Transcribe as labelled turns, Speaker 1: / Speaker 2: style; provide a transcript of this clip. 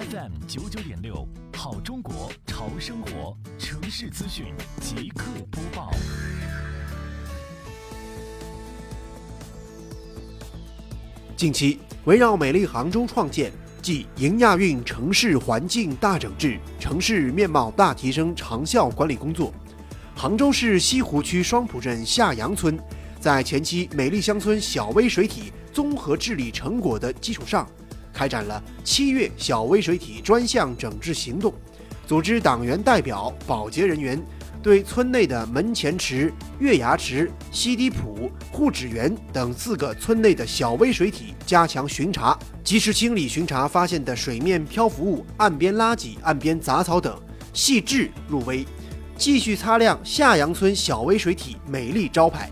Speaker 1: FM 九九点六，好中国潮生活城市资讯即刻播报。
Speaker 2: 近期，围绕美丽杭州创建暨迎亚运城市环境大整治、城市面貌大提升长效管理工作，杭州市西湖区双浦镇下杨村，在前期美丽乡村小微水体综合治理成果的基础上，开展了七月小微水体专项整治行动，组织党员代表、保洁人员。对村内的门前池、月牙池、西堤浦、护指园等四个村内的小微水体加强巡查，及时清理巡查发现的水面漂浮物、岸边垃圾、岸边杂草等，细致入微。继续擦亮下杨村小微水体美丽招牌。